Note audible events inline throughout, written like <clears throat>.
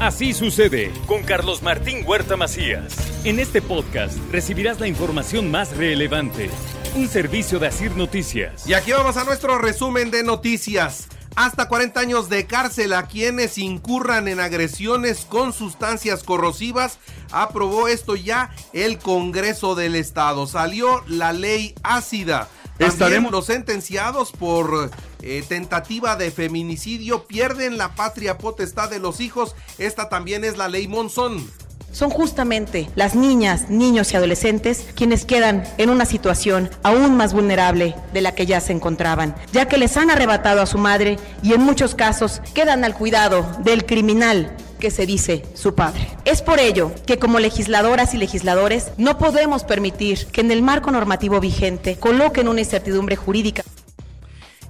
Así sucede con Carlos Martín Huerta Macías. En este podcast recibirás la información más relevante. Un servicio de Asir Noticias. Y aquí vamos a nuestro resumen de noticias. Hasta 40 años de cárcel a quienes incurran en agresiones con sustancias corrosivas. Aprobó esto ya el Congreso del Estado. Salió la ley ácida. También Estaremos- los sentenciados por eh, tentativa de feminicidio pierden la patria potestad de los hijos. Esta también es la ley Monzón. Son justamente las niñas, niños y adolescentes quienes quedan en una situación aún más vulnerable de la que ya se encontraban, ya que les han arrebatado a su madre y en muchos casos quedan al cuidado del criminal que se dice su padre. Es por ello que como legisladoras y legisladores no podemos permitir que en el marco normativo vigente coloquen una incertidumbre jurídica.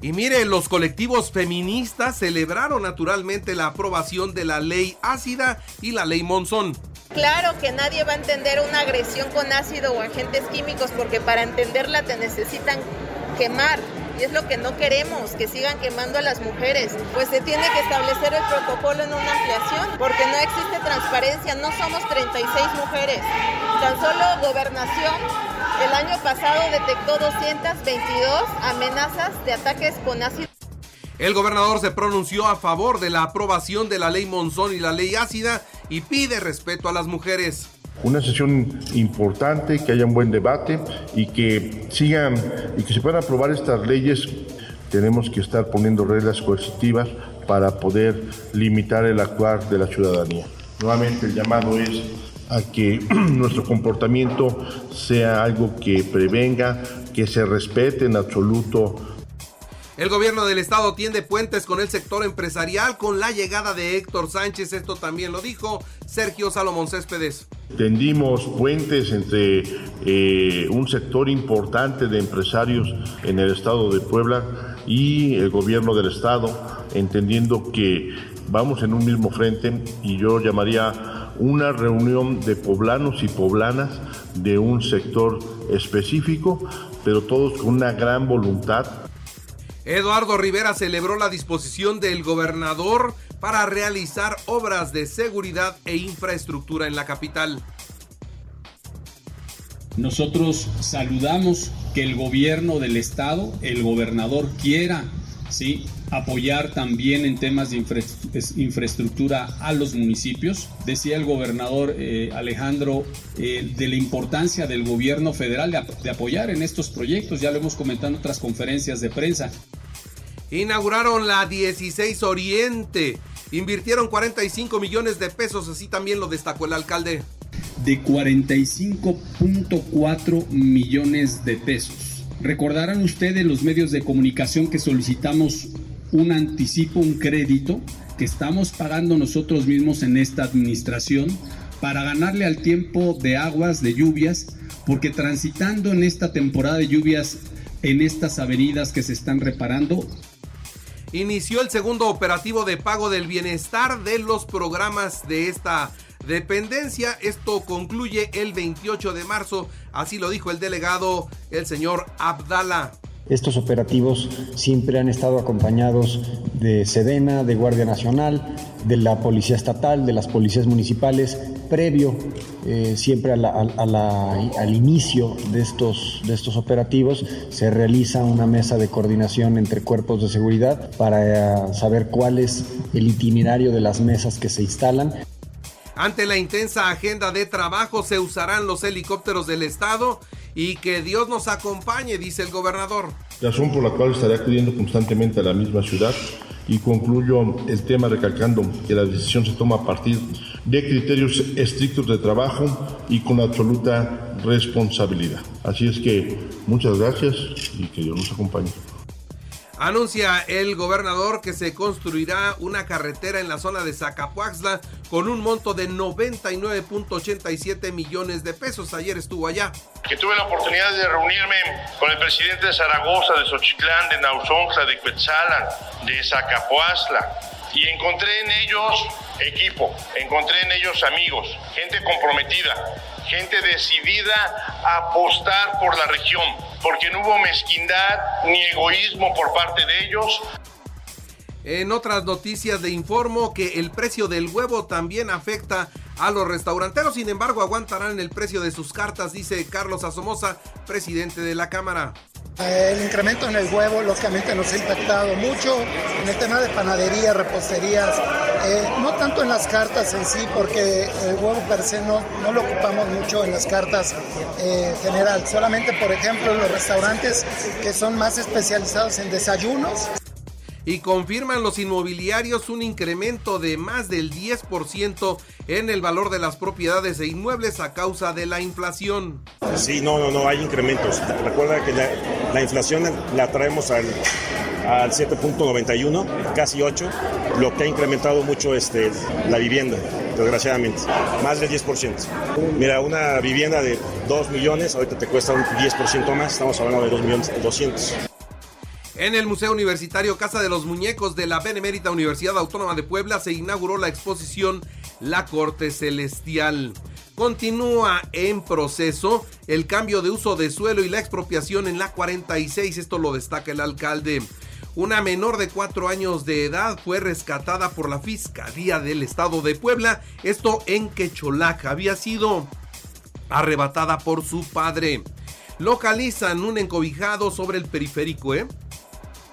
Y mire, los colectivos feministas celebraron naturalmente la aprobación de la ley ácida y la ley Monzón. Claro que nadie va a entender una agresión con ácido o agentes químicos porque para entenderla te necesitan quemar. Y es lo que no queremos, que sigan quemando a las mujeres. Pues se tiene que establecer el protocolo en una ampliación porque no existe transparencia. No somos 36 mujeres. Tan solo gobernación el año pasado detectó 222 amenazas de ataques con ácido. El gobernador se pronunció a favor de la aprobación de la ley Monzón y la ley ácida y pide respeto a las mujeres. Una sesión importante, que haya un buen debate y que sigan y que se puedan aprobar estas leyes. Tenemos que estar poniendo reglas coercitivas para poder limitar el actuar de la ciudadanía. Nuevamente el llamado es a que <clears throat> nuestro comportamiento sea algo que prevenga, que se respete en absoluto El gobierno del estado tiende puentes con el sector empresarial con la llegada de Héctor Sánchez. Esto también lo dijo Sergio Salomón Céspedes. Tendimos puentes entre eh, un sector importante de empresarios en el estado de Puebla y el gobierno del estado, entendiendo que vamos en un mismo frente y yo llamaría una reunión de poblanos y poblanas de un sector específico, pero todos con una gran voluntad Eduardo Rivera celebró la disposición del gobernador para realizar obras de seguridad e infraestructura en la capital. Nosotros saludamos que el gobierno del estado, el gobernador quiera, sí, apoyar también en temas de infra- es- infraestructura a los municipios. Decía el gobernador eh, Alejandro eh, de la importancia del gobierno federal de, ap- de apoyar en estos proyectos. Ya lo hemos comentado en otras conferencias de prensa. Inauguraron la 16 Oriente. Invirtieron 45 millones de pesos, así también lo destacó el alcalde. de 45.4 millones de pesos. Recordarán ustedes los medios de comunicación que solicitamos un anticipo, un crédito que estamos pagando nosotros mismos en esta administración para ganarle al tiempo de aguas, de lluvias, porque transitando en esta temporada de lluvias, en estas avenidas que se están reparando, Inició el segundo operativo de pago del bienestar de los programas de esta dependencia. Esto concluye el 28 de marzo, así lo dijo el delegado, el señor Abdala. Estos operativos siempre han estado acompañados de Sedena, de Guardia Nacional, de la Policía Estatal, de las policías municipales, previo eh, siempre al inicio de estos, de estos operativos se realiza una mesa de coordinación entre cuerpos de seguridad para eh, saber cuál es el itinerario de las mesas que se instalan. Ante la intensa agenda de trabajo se usarán los helicópteros del Estado y que Dios nos acompañe, dice el gobernador. razón por la cual estaré acudiendo constantemente a la misma ciudad y concluyo el tema recalcando que la decisión se toma a partir de criterios estrictos de trabajo y con absoluta responsabilidad. Así es que muchas gracias y que Dios nos acompañe. Anuncia el gobernador que se construirá una carretera en la zona de Zacapuaxla con un monto de 99.87 millones de pesos. Ayer estuvo allá. que tuve la oportunidad de reunirme con el presidente de Zaragoza, de Xochitlán, de Nauzoncla, de Cuetzalan, de Zacapuazla, y encontré en ellos equipo, encontré en ellos amigos, gente comprometida, gente decidida a apostar por la región, porque no hubo mezquindad ni egoísmo por parte de ellos, En otras noticias le informo que el precio del huevo también afecta a los restauranteros, sin embargo aguantarán el precio de sus cartas, dice Carlos Asomosa, presidente de la Cámara. El incremento en el huevo lógicamente nos ha impactado mucho en el tema de panadería, reposterías, eh, no tanto en las cartas en sí, porque el huevo per se no, no lo ocupamos mucho en las cartas eh, general, solamente por ejemplo en los restaurantes que son más especializados en desayunos y confirman los inmobiliarios un incremento de más del 10% en el valor de las propiedades e inmuebles a causa de la inflación. Sí, no, no, no, hay incrementos. Recuerda que la, inflación la traemos al, al 7.91, casi 8, lo que ha incrementado mucho este, la vivienda, desgraciadamente, más del 10%. Mira, una vivienda de 2 millones, ahorita te cuesta un 10% más, estamos hablando de 2 millones 200. En el Museo Universitario Casa de los Muñecos de la Benemérita Universidad Autónoma de Puebla se inauguró la exposición La Corte Celestial. Continúa en proceso el cambio de uso de suelo y la expropiación en la 46, esto lo destaca el alcalde. Una menor de cuatro años de edad fue rescatada por la Fiscalía del Estado de Puebla, esto en Quecholac, había sido arrebatada por su padre. Localizan un encobijado sobre el periférico, ¿eh?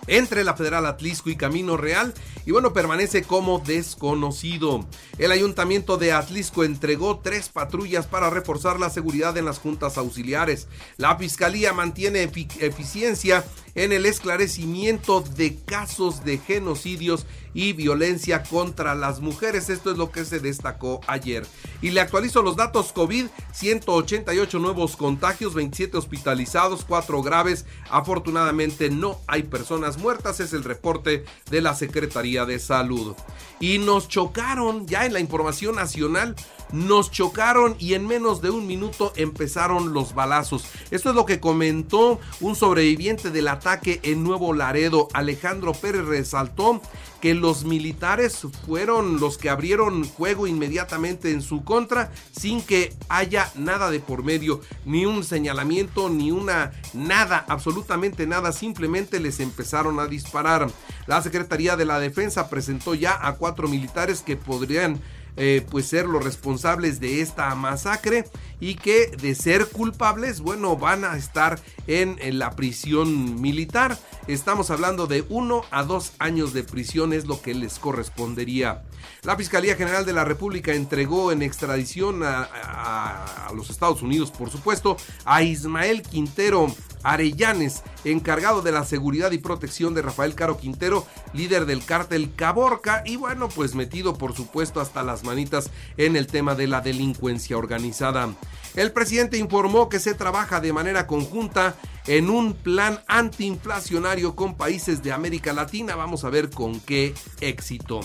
Entre la Federal Atlisco y Camino Real y bueno, permanece como desconocido. El ayuntamiento de Atlisco entregó tres patrullas para reforzar la seguridad en las juntas auxiliares. La fiscalía mantiene eficiencia en el esclarecimiento de casos de genocidios y violencia contra las mujeres. Esto es lo que se destacó ayer. Y le actualizo los datos COVID, 188 nuevos contagios, 27 hospitalizados, 4 graves. Afortunadamente no hay personas muertas, es el reporte de la Secretaría de Salud. Y nos chocaron ya en la información nacional nos chocaron y en menos de un minuto empezaron los balazos. Esto es lo que comentó un sobreviviente del ataque en Nuevo Laredo. Alejandro Pérez resaltó que los militares fueron los que abrieron fuego inmediatamente en su contra sin que haya nada de por medio, ni un señalamiento, ni una nada, absolutamente nada, simplemente les empezaron a disparar. La Secretaría de la Defensa presentó ya a cuatro militares que podrían eh, pues ser los responsables de esta masacre y que de ser culpables, bueno, van a estar en, en la prisión militar. Estamos hablando de uno a dos años de prisión es lo que les correspondería. La Fiscalía General de la República entregó en extradición a, los Estados Unidos, por supuesto, a Ismael Quintero Arellanes, encargado de la seguridad y protección de Rafael Caro Quintero, líder del cártel Caborca y bueno, pues metido por supuesto hasta las manitas en el tema de la delincuencia organizada. El presidente informó que se trabaja de manera conjunta en un plan antiinflacionario con países de América Latina. Vamos a ver con qué éxito.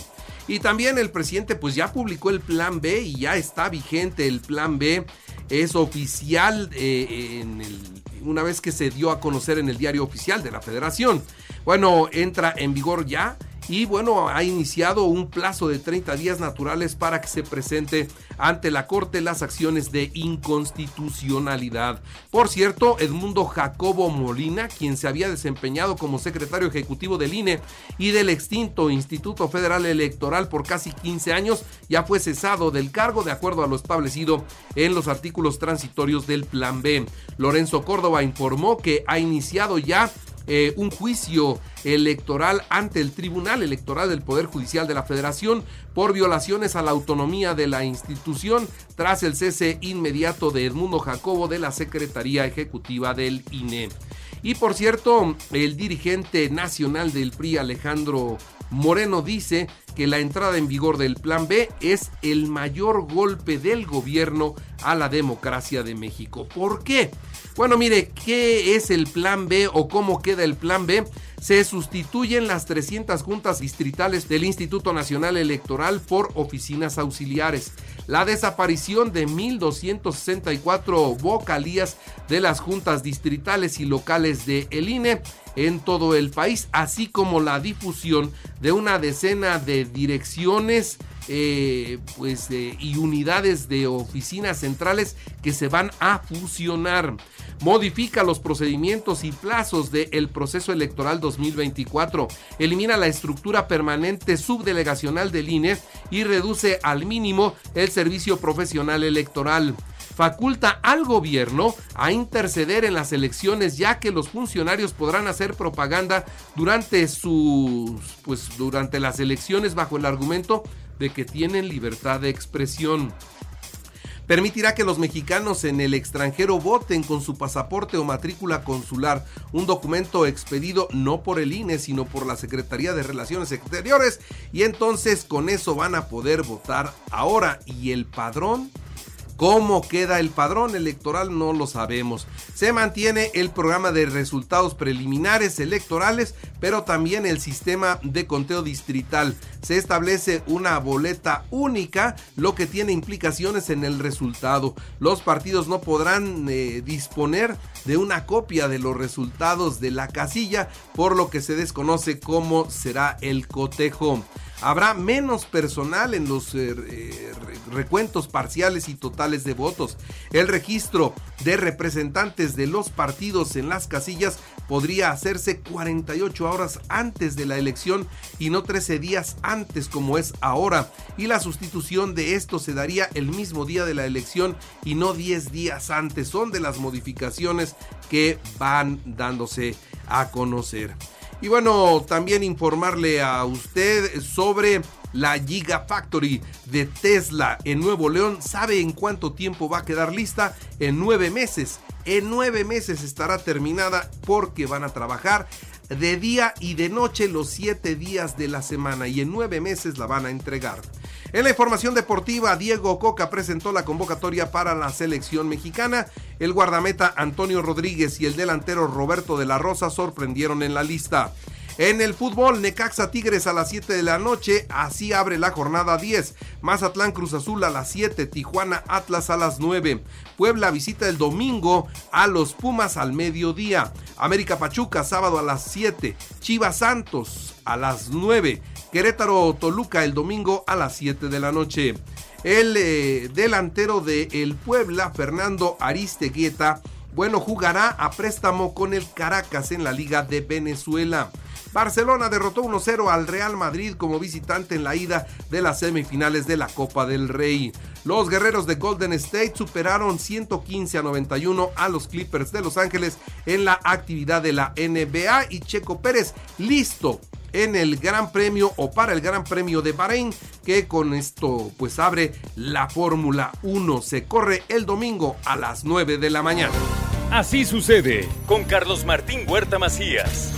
Y también el presidente pues ya publicó el plan B y ya está vigente el plan B. Es oficial eh, en una vez que se dio a conocer en el diario oficial de la federación. Bueno, entra en vigor ya y bueno, ha iniciado un plazo de 30 días naturales para que se presente ante la Corte las acciones de inconstitucionalidad. Por cierto, Edmundo Jacobo Molina, quien se había desempeñado como secretario ejecutivo del INE y del extinto Instituto Federal Electoral por casi 15 años, ya fue cesado del cargo de acuerdo a lo establecido en los artículos transitorios del Plan B. Lorenzo Córdoba informó que ha iniciado ya eh, un juicio electoral ante el Tribunal Electoral del Poder Judicial de la Federación por violaciones a la autonomía de la institución tras el cese inmediato de Edmundo Jacobo de la Secretaría Ejecutiva del INE. Y por cierto, el dirigente nacional del PRI, Alejandro Moreno, dice que la entrada en vigor del Plan B es el mayor golpe del gobierno a la democracia de México. ¿Por qué? Bueno, mire, ¿qué es el plan B o cómo queda el plan B? Se sustituyen las 300 juntas distritales del Instituto Nacional Electoral por oficinas auxiliares. La desaparición de 1.264 vocalías de las juntas distritales y locales de el INE en todo el país, así como la difusión de una decena de direcciones eh, pues, y unidades de oficinas centrales que se van a fusionar. Modifica los procedimientos y plazos del proceso electoral 2024. Elimina la estructura permanente subdelegacional del INE y reduce al mínimo el servicio profesional electoral faculta al gobierno a interceder en las elecciones ya que los funcionarios podrán hacer propaganda durante sus pues durante las elecciones bajo el argumento de que tienen libertad de expresión. Permitirá que los mexicanos en el extranjero voten con su pasaporte o matrícula consular, un documento expedido no por el INE, sino por la Secretaría de Relaciones Exteriores, y entonces con eso van a poder votar ahora. ¿Y el padrón? ¿Cómo queda el padrón electoral? No lo sabemos. Se mantiene el programa de resultados preliminares electorales, pero también el sistema de conteo distrital. Se establece una boleta única, lo que tiene implicaciones en el resultado. Los partidos no podrán eh, disponer de una copia de los resultados de la casilla, por lo que se desconoce cómo será el cotejo. Habrá menos personal en los eh, recuentos parciales y totales de votos. El registro de representantes de los partidos en las casillas podría hacerse 48 horas antes de la elección y no 13 días antes como es ahora. Y la sustitución de esto se daría el mismo día de la elección y no 10 días antes. Son de las modificaciones que van dándose a conocer. Y bueno, también informarle a usted sobre la Gigafactory de Tesla en Nuevo León. ¿Sabe en cuánto tiempo va a quedar lista? En nueve meses. En nueve meses estará terminada porque van a trabajar de día y de noche los siete días de la semana y en nueve meses la van a entregar. En la información deportiva, Diego Coca presentó la convocatoria para la selección mexicana. El guardameta Antonio Rodríguez y el delantero Roberto de la Rosa sorprendieron en la lista. En el fútbol, Necaxa Tigres a las 7 de la noche, así abre la jornada 10. Mazatlán Cruz Azul a las 7, Tijuana Atlas a las 9. Puebla visita el domingo a los Pumas al mediodía. América Pachuca sábado a las 7. Chivas Santos a las 9. Querétaro Toluca el domingo a las 7 de la noche. El eh, delantero de el Puebla, Fernando Aristeguieta, bueno, jugará a préstamo con el Caracas en la Liga de Venezuela. Barcelona derrotó 1-0 al Real Madrid como visitante en la ida de las semifinales de la Copa del Rey. Los guerreros de Golden State superaron 115 a 91 a los Clippers de Los Ángeles en la actividad de la NBA y Checo Pérez listo en el Gran Premio o para el Gran Premio de Bahrein que con esto pues abre la Fórmula 1 se corre el domingo a las 9 de la mañana. Así sucede con Carlos Martín Huerta Macías.